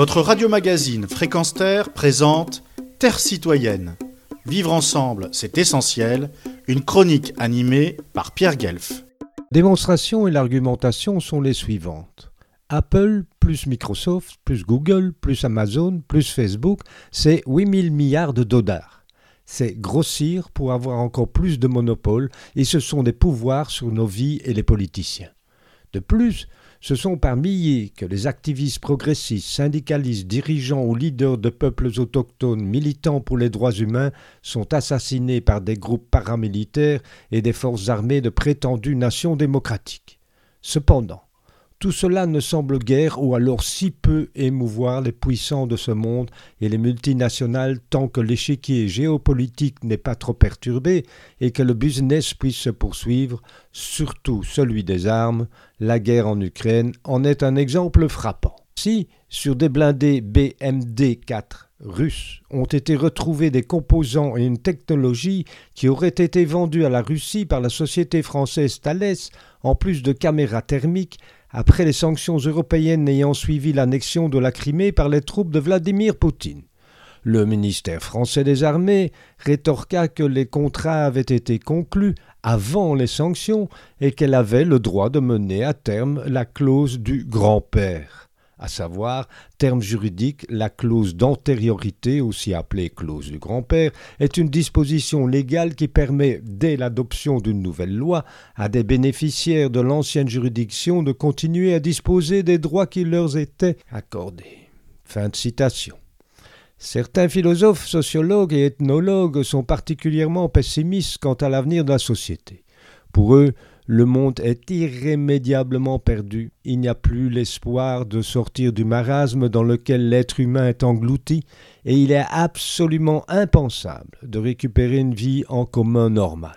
Votre radio-magazine Fréquence Terre présente Terre citoyenne. Vivre ensemble, c'est essentiel. Une chronique animée par Pierre Guelf. Démonstration et l'argumentation sont les suivantes. Apple plus Microsoft plus Google plus Amazon plus Facebook, c'est 8000 milliards de dollars. C'est grossir pour avoir encore plus de monopole et ce sont des pouvoirs sur nos vies et les politiciens. De plus, ce sont par milliers que les activistes progressistes, syndicalistes, dirigeants ou leaders de peuples autochtones militants pour les droits humains sont assassinés par des groupes paramilitaires et des forces armées de prétendues nations démocratiques. Cependant, tout cela ne semble guère ou alors si peu émouvoir les puissants de ce monde et les multinationales tant que l'échiquier géopolitique n'est pas trop perturbé et que le business puisse se poursuivre, surtout celui des armes, la guerre en Ukraine en est un exemple frappant. Si, sur des blindés BMD-4 russes ont été retrouvés des composants et une technologie qui auraient été vendus à la Russie par la société française Thales, en plus de caméras thermiques, après les sanctions européennes ayant suivi l'annexion de la Crimée par les troupes de Vladimir Poutine. Le ministère français des armées rétorqua que les contrats avaient été conclus avant les sanctions et qu'elle avait le droit de mener à terme la clause du grand-père à savoir, terme juridique, la clause d'antériorité, aussi appelée clause du grand-père, est une disposition légale qui permet, dès l'adoption d'une nouvelle loi, à des bénéficiaires de l'ancienne juridiction de continuer à disposer des droits qui leur étaient accordés. Fin de citation. Certains philosophes, sociologues et ethnologues sont particulièrement pessimistes quant à l'avenir de la société. Pour eux, le monde est irrémédiablement perdu. Il n'y a plus l'espoir de sortir du marasme dans lequel l'être humain est englouti, et il est absolument impensable de récupérer une vie en commun normale.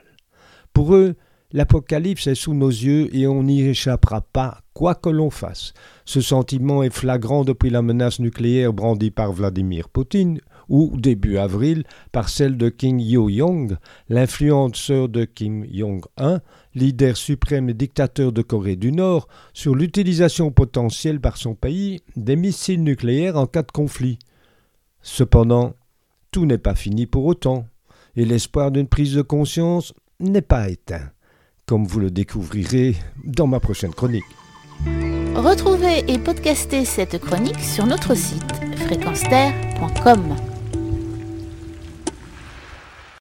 Pour eux, l'apocalypse est sous nos yeux et on n'y échappera pas, quoi que l'on fasse. Ce sentiment est flagrant depuis la menace nucléaire brandie par Vladimir Poutine, ou début avril par celle de Kim Yo-jong, l'influenceur de Kim Jong-un, leader suprême et dictateur de Corée du Nord, sur l'utilisation potentielle par son pays des missiles nucléaires en cas de conflit. Cependant, tout n'est pas fini pour autant, et l'espoir d'une prise de conscience n'est pas éteint, comme vous le découvrirez dans ma prochaine chronique. Retrouvez et podcastez cette chronique sur notre site fréquence